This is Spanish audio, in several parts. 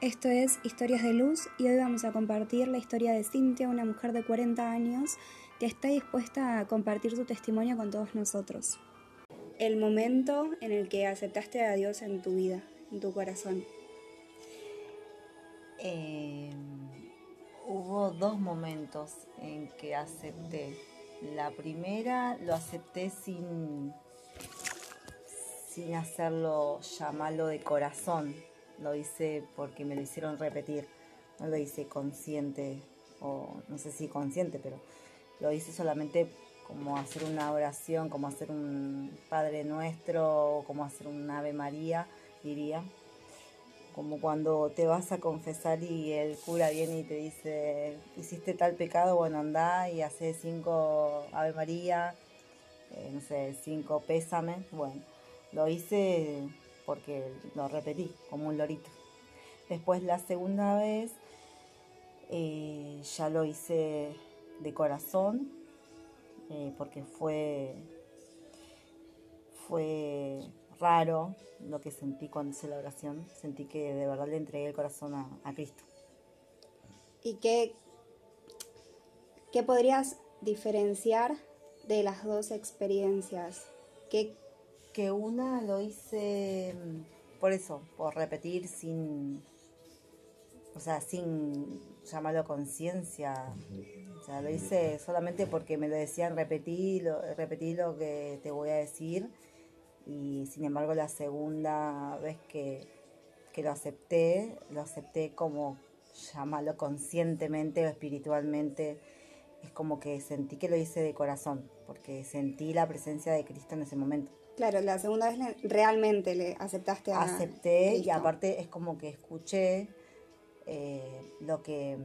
Esto es Historias de Luz y hoy vamos a compartir la historia de Cintia, una mujer de 40 años que está dispuesta a compartir su testimonio con todos nosotros. El momento en el que aceptaste a Dios en tu vida, en tu corazón. Eh, hubo dos momentos en que acepté. La primera lo acepté sin, sin hacerlo llamarlo de corazón. Lo hice porque me lo hicieron repetir. No lo hice consciente, o no sé si consciente, pero lo hice solamente como hacer una oración, como hacer un Padre Nuestro, como hacer un Ave María, diría. Como cuando te vas a confesar y el cura viene y te dice, hiciste tal pecado, bueno, anda y hace cinco Ave María, eh, no sé, cinco pésame. Bueno, lo hice porque lo repetí como un lorito. Después la segunda vez eh, ya lo hice de corazón, eh, porque fue, fue raro lo que sentí cuando hice la oración. Sentí que de verdad le entregué el corazón a, Cristo. ¿Y qué, qué podrías diferenciar de las dos experiencias? ¿Qué... Que una lo hice por eso, por repetir sin, o sea, sin llamarlo conciencia. O sea, lo hice solamente porque me lo decían repetir, repetir lo que te voy a decir y sin embargo la segunda vez que, lo acepté, lo acepté como llamarlo conscientemente o espiritualmente, es como que sentí que lo hice de corazón, porque sentí la presencia de Cristo en ese momento. Claro, la segunda vez realmente le aceptaste a Acepté y aparte es como que escuché eh, lo que,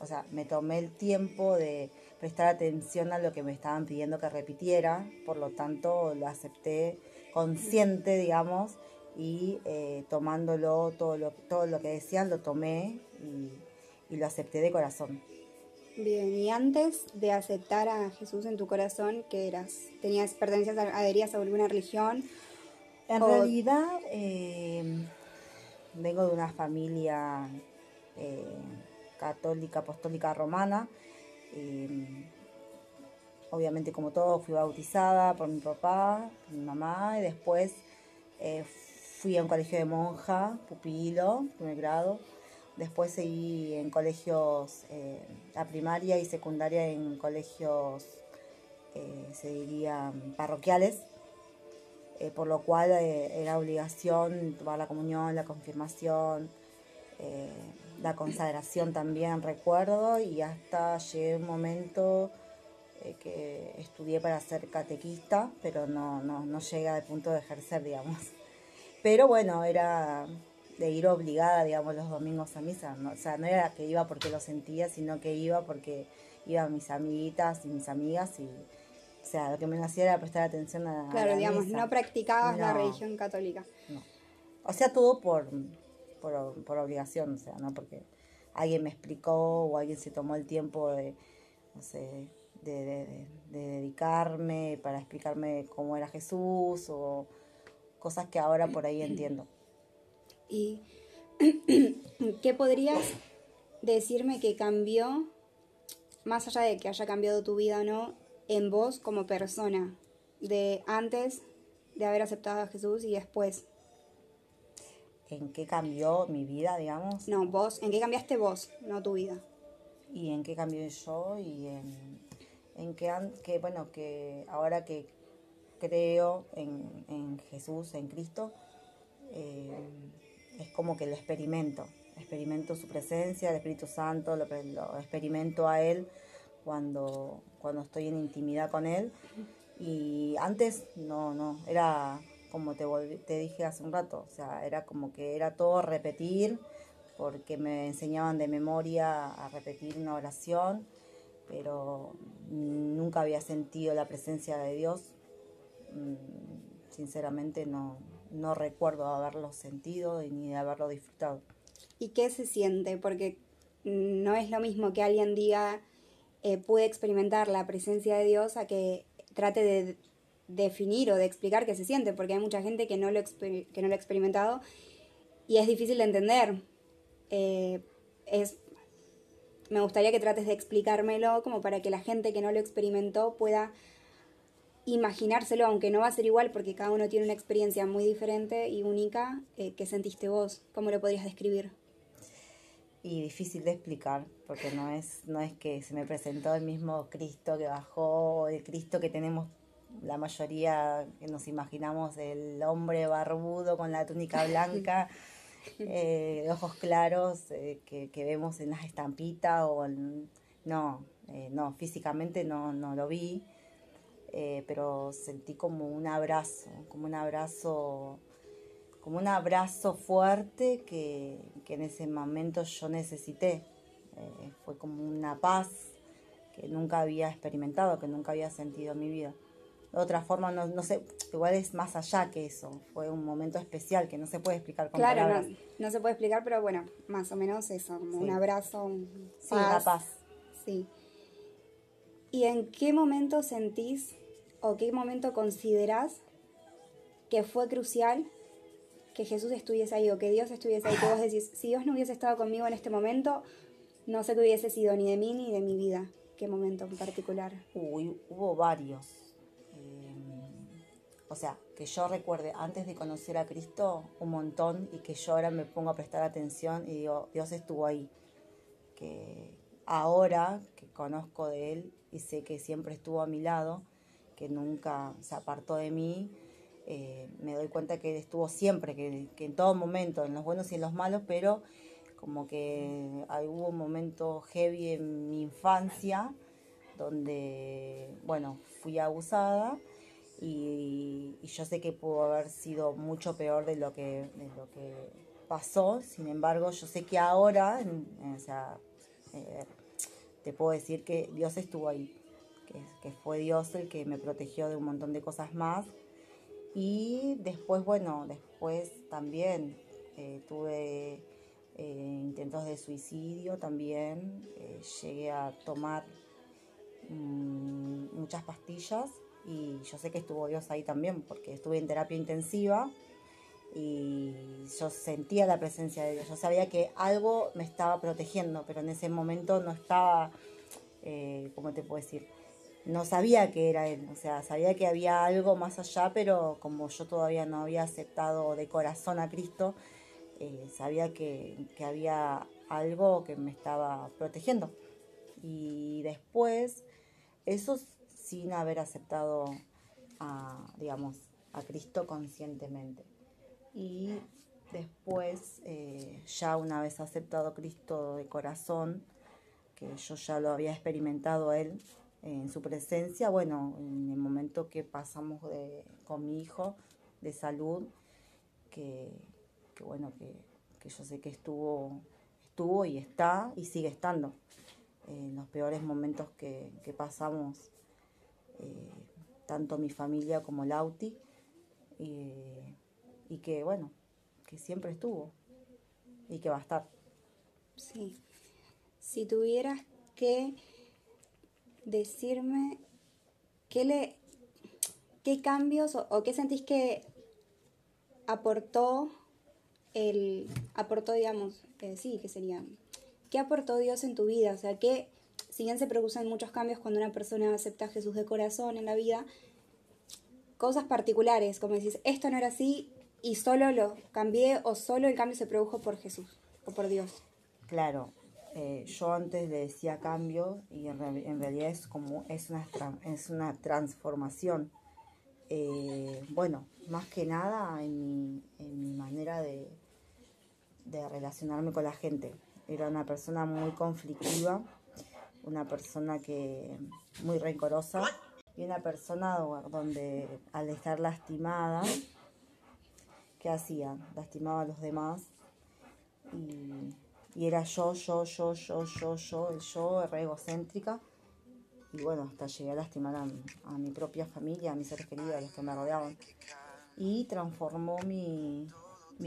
o sea, me tomé el tiempo de prestar atención a lo que me estaban pidiendo que repitiera, por lo tanto lo acepté consciente, digamos, y eh, tomándolo todo lo, todo lo que decían, lo tomé y, lo acepté de corazón. Bien, y antes de aceptar a Jesús en tu corazón, ¿qué eras? ¿Tenías pertenencias, adherías a alguna religión? En realidad, eh, vengo de una familia eh, católica, apostólica romana obviamente como todo fui bautizada por mi papá, por mi mamá y después eh, fui a un colegio de monja, pupilo, primer grado. Después seguí en colegios, eh, la primaria y secundaria en colegios, eh, se dirían, parroquiales, por lo cual era obligación tomar la comunión, la confirmación, la consagración también recuerdo y hasta llegué un momento eh, que estudié para ser catequista, pero no, no, no llega al punto de ejercer, digamos. Pero bueno, era de ir obligada, digamos, los domingos a misa. ¿no? O sea, no era que iba porque lo sentía, sino que iba porque iban mis amiguitas y mis amigas y... O sea, lo que me hacía era prestar atención a, Claro, digamos, no practicabas la religión católica. No. O sea, todo por, por, por obligación, o sea, no porque alguien me explicó o alguien se tomó el tiempo de, no sé, de, dedicarme para explicarme cómo era Jesús o cosas que ahora por ahí entiendo. ¿Y qué podrías decirme que cambió, más allá de que haya cambiado tu vida o no, en vos como persona, de antes de haber aceptado a Jesús y después? ¿En qué cambió mi vida, digamos? No, vos, ¿en qué cambiaste vos, no tu vida? Y en qué cambió yo y en en que, que bueno, que ahora que creo en, Jesús, en Cristo, eh, es como que lo experimento, experimento su presencia, el Espíritu Santo, lo, experimento a Él cuando, cuando estoy en intimidad con Él. Y antes no, no, era como te, te dije hace un rato, o sea, era como que era todo repetir, porque me enseñaban de memoria a repetir una oración pero nunca había sentido la presencia de Dios. Mm, sinceramente no, no recuerdo haberlo sentido ni de haberlo disfrutado. ¿Y qué se siente? Porque no es lo mismo que alguien diga eh, puede experimentar la presencia de Dios a que trate de definir o de explicar qué se siente, porque hay mucha gente que no lo, que no lo ha experimentado y es difícil de entender eh, es, me gustaría que trates de explicármelo como para que la gente que no lo experimentó pueda imaginárselo, aunque no va a ser igual porque cada uno tiene una experiencia muy diferente y única eh, que sentiste vos. ¿Cómo lo podrías describir? Y difícil de explicar, porque no es, no es que se me presentó el mismo Cristo que bajó, el Cristo que tenemos la mayoría que nos imaginamos, el hombre barbudo con la túnica blanca, eh, ojos claros eh, que, que, vemos en las estampitas o no, eh, no, físicamente no, no lo vi eh, pero sentí como un abrazo, como un abrazo, como un abrazo fuerte que, que en ese momento yo necesité. Eh, fue como una paz que nunca había experimentado, que nunca había sentido en mi vida. De otra forma, no, no sé, igual es más allá que eso. Fue un momento especial que no se puede explicar con claro, palabras. No, no se puede explicar, pero bueno, más o menos eso, como un abrazo, un paz. Sí, una paz. Sí. ¿Y en qué momento sentís o qué momento considerás que fue crucial que Jesús estuviese ahí o que Dios estuviese ahí? Que vos decís, si Dios no hubiese estado conmigo en este momento, no sé qué hubiese sido ni de mí ni de mi vida. ¿Qué momento en particular? Uy, hubo varios. Eh, o sea, que yo recuerde antes de conocer a Cristo un montón y que yo ahora me pongo a prestar atención y digo, Dios estuvo ahí. Que ahora que conozco de Él y sé que siempre estuvo a mi lado, que nunca se apartó de mí, eh, me doy cuenta que estuvo siempre, que, en todo momento, en los buenos y en los malos, pero como que hubo un momento heavy en mi infancia donde, bueno, fui abusada y, yo sé que pudo haber sido mucho peor de lo que, lo que pasó, sin embargo, yo sé que ahora, o sea, eh, te puedo decir que Dios estuvo ahí que, fue Dios el que me protegió de un montón de cosas más. Y después, bueno, después también eh, tuve eh, intentos de suicidio también, eh, llegué a tomar mm, muchas pastillas y yo sé que estuvo Dios ahí también porque estuve en terapia intensiva y yo sentía la presencia de Dios, yo sabía que algo me estaba protegiendo, pero en ese momento no estaba, ¿cómo te puedo decir? No sabía que era él, o sea, sabía que había algo más allá, pero como yo todavía no había aceptado de corazón a Cristo, eh, sabía que, había algo que me estaba protegiendo. Y después, eso sin haber aceptado a, digamos, a Cristo conscientemente. Y después, eh, ya una vez aceptado a Cristo de corazón, que yo ya lo había experimentado a Él, en su presencia, bueno, en el momento que pasamos con mi hijo de salud, que, bueno, que, yo sé que estuvo, estuvo y está y sigue estando en los peores momentos que, pasamos, eh, tanto mi familia como Lauti, y que bueno, que siempre estuvo y que va a estar. Sí. Si tuvieras que decirme qué le qué cambios o, qué sentís que aportó el aportó digamos eh, sí que sería qué aportó Dios en tu vida o sea que si bien se producen muchos cambios cuando una persona acepta a Jesús de corazón en la vida cosas particulares como decís esto no era así y solo lo cambié o solo el cambio se produjo por Jesús o por Dios. Claro eh, yo antes le decía cambio y en, realidad es como es una, es una transformación. Eh, bueno, más que nada en mi, en mi manera de, de relacionarme con la gente. Era una persona muy conflictiva, una persona que muy rencorosa y una persona donde al estar lastimada, ¿qué hacía? Lastimaba a los demás y y era yo, yo, yo, yo, yo, yo, el yo, re egocéntrica. Y bueno, hasta llegué a lastimar a, mi propia familia, a mis seres queridos, a los que me rodeaban. Y transformó mi,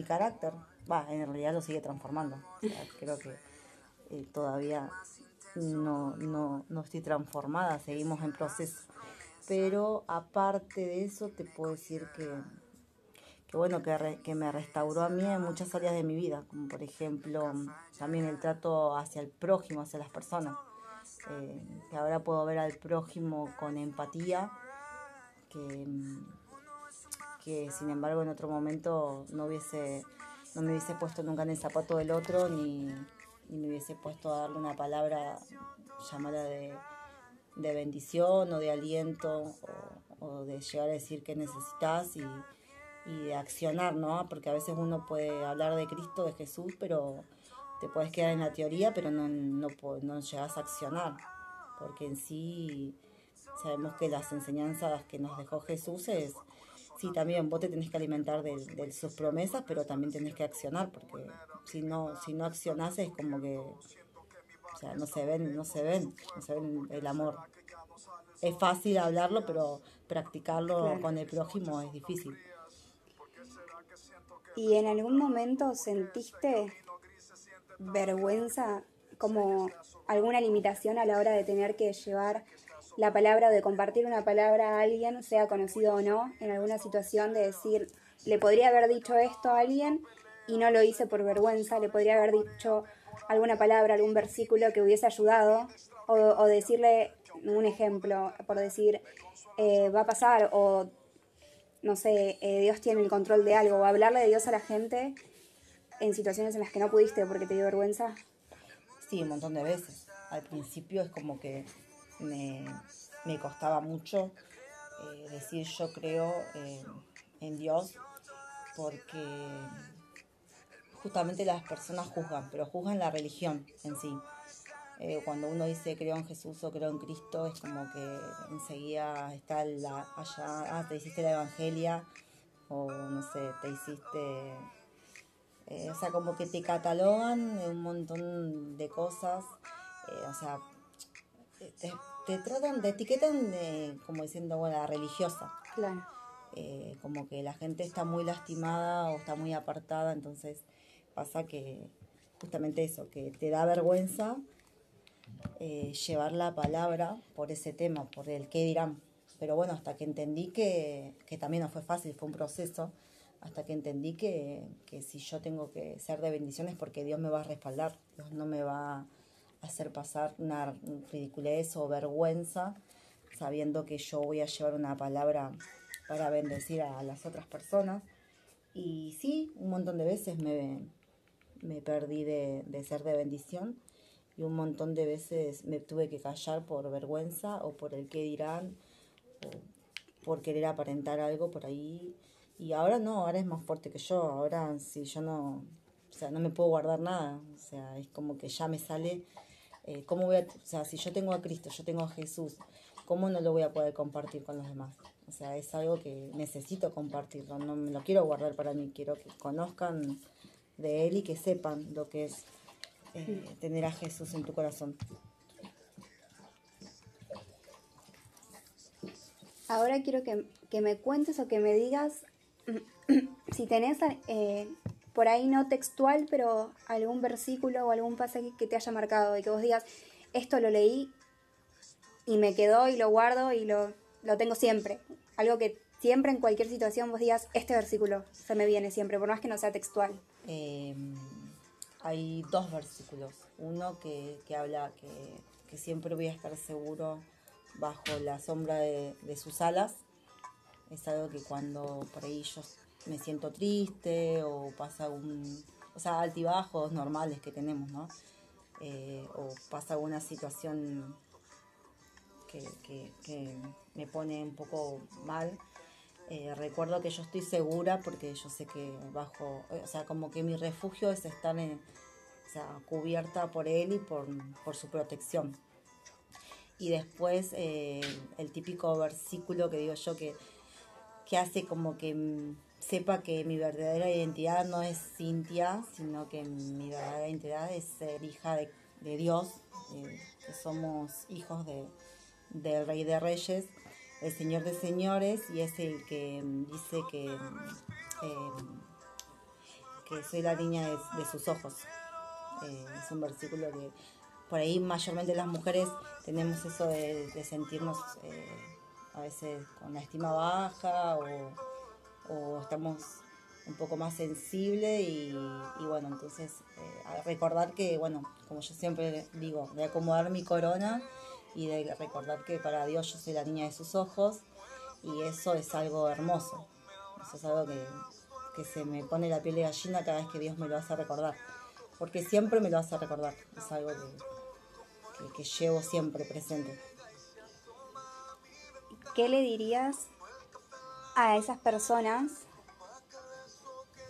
carácter. Va, en realidad lo sigue transformando. creo que eh, todavía no, no, no estoy transformada, seguimos en proceso. Pero aparte de eso, te puedo decir que, bueno, que, que me restauró a mí en muchas áreas de mi vida, como por ejemplo también el trato hacia el prójimo, hacia las personas. Eh, que ahora puedo ver al prójimo con empatía, que, que sin embargo en otro momento no hubiese no me hubiese puesto nunca en el zapato del otro ni, me hubiese puesto a darle una palabra llamada de, bendición o de aliento o, de llegar a decir que necesitas y, de accionar, ¿no? Porque a veces uno puede hablar de Cristo, de Jesús, pero te puedes quedar en la teoría, pero no, no, no llegas a accionar, porque en sí sabemos que las enseñanzas que nos dejó Jesús es sí, también vos te tenés que alimentar de, sus promesas, pero también tenés que accionar, porque si no, si no accionás es como que, o sea, no se ven, no se ven, no se ven el amor. Es fácil hablarlo, pero practicarlo con el prójimo es difícil. ¿Y en algún momento sentiste vergüenza, como alguna limitación a la hora de tener que llevar la palabra o de compartir una palabra a alguien, sea conocido o no, en alguna situación de decir, le podría haber dicho esto a alguien y no lo hice por vergüenza, le podría haber dicho alguna palabra, algún versículo que hubiese ayudado, o, decirle un ejemplo, por decir, eh, va a pasar, o no sé, eh, Dios tiene el control de algo, o hablarle de Dios a la gente en situaciones en las que no pudiste porque te dio vergüenza. Sí, un montón de veces. Al principio es como que me, costaba mucho eh, decir yo creo eh, en Dios porque justamente las personas juzgan, pero juzgan la religión en sí. Eh, cuando uno dice creo en Jesús o creo en Cristo, es como que enseguida está la, allá, ah, te hiciste la Evangelia, o no sé, te hiciste. o sea, como que te catalogan un montón de cosas. o sea, te, tratan, te etiquetan de, como diciendo, bueno, religiosa. Claro. Eh, como que la gente está muy lastimada o está muy apartada, entonces pasa que justamente eso, que te da vergüenza eh, llevar la palabra por ese tema, por el qué dirán. Pero bueno, hasta que entendí que, que también no fue fácil, fue un proceso, hasta que entendí que, que si yo tengo que ser de bendiciones porque Dios me va a respaldar, Dios no me va hacer pasar una ridiculez o vergüenza sabiendo que yo voy a llevar una palabra para bendecir a las otras personas. Y sí, un montón de veces me, me perdí de, ser de bendición y un montón de veces me tuve que callar por vergüenza o por el qué dirán o por querer aparentar algo por ahí. Y ahora no, ahora es más fuerte que yo. Ahora si yo no, o sea, no me puedo guardar nada. O sea, es como que ya me sale eh, ¿cómo voy a, o sea, si yo tengo a Cristo, yo tengo a Jesús, ¿cómo no lo voy a poder compartir con los demás? O sea, es algo que necesito compartirlo, no me lo quiero guardar para mí, quiero que conozcan de Él y que sepan lo que es eh, tener a Jesús en tu corazón. Ahora quiero que, me cuentes o que me digas si tenés eh, por ahí no textual, pero algún versículo o algún pasaje que te haya marcado y que vos digas, esto lo leí y me quedó y lo guardo y lo, lo tengo siempre. Algo que siempre en cualquier situación vos digas, este versículo se me viene siempre, por más que no sea textual. Em, hay dos versículos. Uno que, habla que, que, siempre voy a estar seguro bajo la sombra de, sus alas. Es algo que cuando por ahí yo me siento triste o pasa un, o sea, altibajos normales que tenemos, ¿no? Eh, o pasa alguna situación que, me pone un poco mal. Eh, recuerdo que yo estoy segura porque yo sé que bajo, o sea, como que mi refugio es estar cubierta por él y por, su protección. Y después eh, el típico versículo que digo yo que, que hace como que sepa que mi verdadera identidad no es Cintia, sino que mi verdadera identidad es ser hija de, Dios, eh, que somos hijos de, del Rey de Reyes, el Señor de Señores, y es el que dice que, eh, que soy la niña de, sus ojos. Eh, es un versículo que por ahí mayormente las mujeres tenemos eso de, sentirnos a veces con la estima baja o o estamos un poco más sensible y, bueno, entonces eh, recordar que, bueno, como yo siempre digo, de acomodar mi corona y de recordar que para Dios yo soy la niña de sus ojos y eso es algo hermoso, eso es algo que, se me pone la piel de gallina cada vez que Dios me lo hace recordar, porque siempre me lo hace recordar, es algo que llevo siempre presente. ¿Qué le dirías a esas personas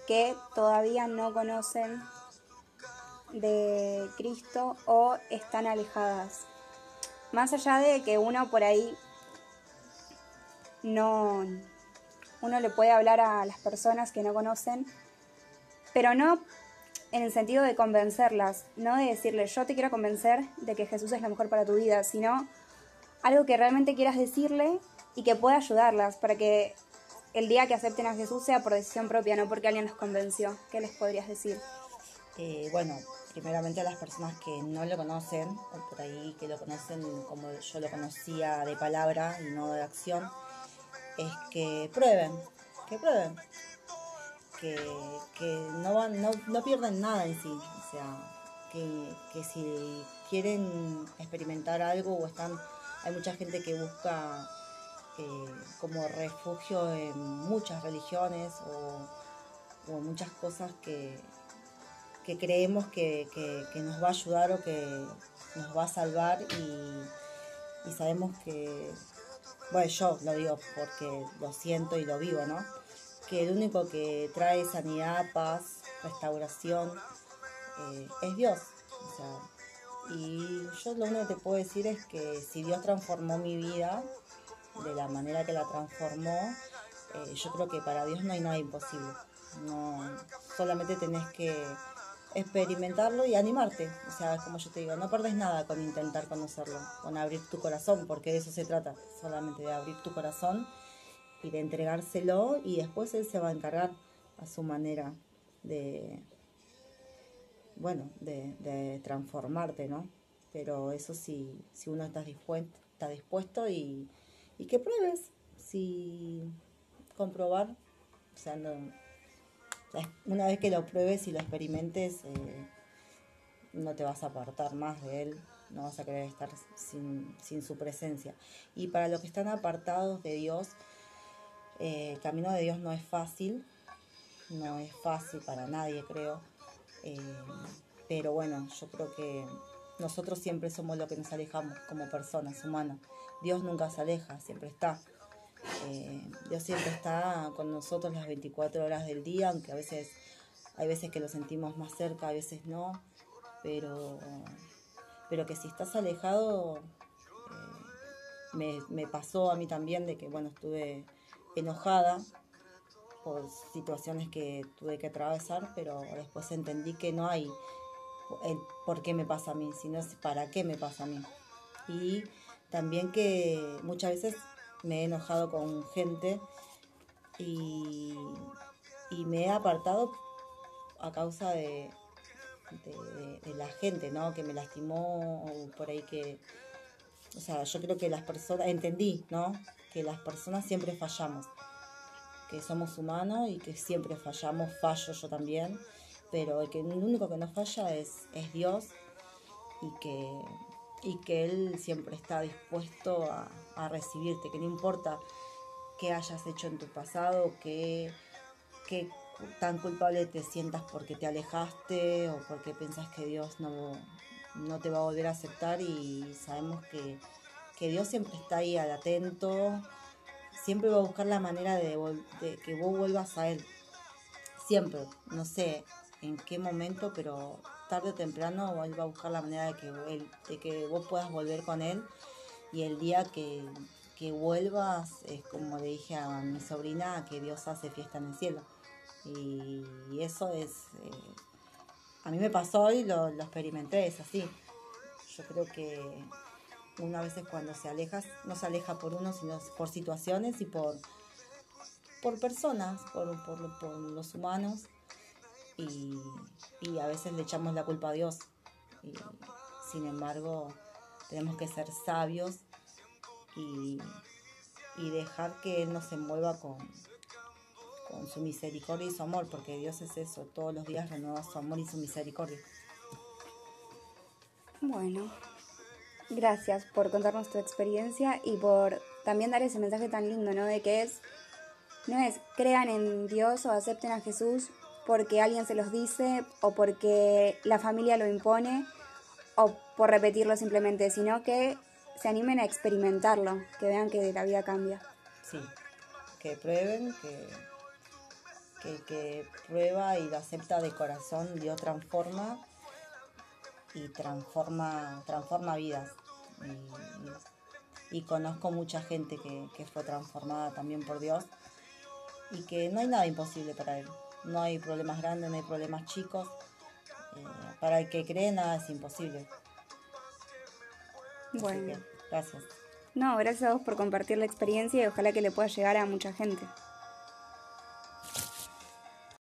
que todavía no conocen de Cristo o están alejadas. Más allá de que uno por ahí no, uno le puede hablar a las personas que no conocen, pero no en el sentido de convencerlas, no de decirle yo te quiero convencer de que Jesús es lo mejor para tu vida, sino algo que realmente quieras decirle y que pueda ayudarlas para que el día que acepten a Jesús sea por decisión propia, no porque alguien los convenció. ¿Qué les podrías decir? Eh, bueno, primeramente a las personas que no lo conocen, o por ahí que lo conocen como yo lo conocía de palabra y no de acción, es que prueben, que prueben, que, no, van, no, no, pierden nada en sí, o sea, que, que si quieren experimentar algo o están, hay mucha gente que busca eh, como refugio en muchas religiones o, en muchas cosas que, que creemos que, nos va a ayudar o que nos va a salvar y, sabemos que, bueno, yo lo digo porque lo siento y lo vivo, ¿no? Que el único que trae sanidad, paz, restauración eh, es Dios. y yo lo único que te puedo decir es que si Dios transformó mi vida, de la manera que la transformó, eh, yo creo que para Dios no hay nada imposible. No, solamente tenés que experimentarlo y animarte. O sea, como yo te digo, no perdés nada con intentar conocerlo, con abrir tu corazón, porque de eso se trata, solamente de abrir tu corazón y de entregárselo y después Él se va a encargar a su manera de, bueno, de, transformarte, ¿no? Pero eso sí, si uno está dispuesto, dispuesto y, y que pruebes si comprobar, o sea, una vez que lo pruebes y lo experimentes, eh, no te vas a apartar más de él, no vas a querer estar sin, su presencia. Y para los que están apartados de Dios, eh, el camino de Dios no es fácil, no es fácil para nadie, creo. Eh, pero bueno, yo creo que nosotros siempre somos lo que nos alejamos como personas humanas. Dios nunca se aleja, siempre está. Eh, Dios siempre está con nosotros las 24 horas del día, aunque a veces hay veces que lo sentimos más cerca, a veces no, pero, pero que si estás alejado, eh, me, pasó a mí también de que, bueno, estuve enojada por situaciones que tuve que atravesar, pero después entendí que no hay el por qué me pasa a mí, sino para qué me pasa a mí. Y también que muchas veces me he enojado con gente y, me he apartado a causa de, de, la gente, ¿no? Que me lastimó o por ahí que... O sea, yo creo que las personas, entendí, ¿no? Que las personas siempre fallamos, que somos humanos y que siempre fallamos, fallo yo también, pero el, que, el único que no falla es, es Dios y que y que Él siempre está dispuesto a, recibirte, que no importa qué hayas hecho en tu pasado, qué, qué tan culpable te sientas porque te alejaste o porque pensás que Dios no, no te va a volver a aceptar y sabemos que, Dios siempre está ahí al atento, siempre va a buscar la manera de, de, que vos vuelvas a Él. Siempre, no sé en qué momento, pero tarde o temprano él va a buscar la manera de que, él, de que vos puedas volver con él y el día que, vuelvas es como le dije a mi sobrina que Dios hace fiesta en el cielo. Y, eso es eh, a mí me pasó y lo, experimenté es así. Yo creo que uno a veces cuando se aleja no se aleja por uno sino por situaciones y por por personas por, por, por los humanos. Y, a veces le echamos la culpa a Dios. Y, sin embargo, tenemos que ser sabios y, dejar que Él nos envuelva con, con su misericordia y su amor, porque Dios es eso, todos los días renueva su amor y su misericordia. Bueno, gracias por contarnos tu experiencia y por también dar ese mensaje tan lindo, ¿no? De que es, no es crean en Dios o acepten a Jesús porque alguien se los dice o porque la familia lo impone o por repetirlo simplemente, sino que se animen a experimentarlo, que vean que la vida cambia. Sí, que prueben, que, que, que prueba y lo acepta de corazón, Dios transforma y transforma, transforma vidas. Y, conozco mucha gente que, que, fue transformada también por Dios y que no hay nada imposible para Él. No hay problemas grandes, no hay problemas chicos. Eh, para el que cree nada es imposible. Bueno. gracias. No, gracias a vos por compartir la experiencia y ojalá que le pueda llegar a mucha gente.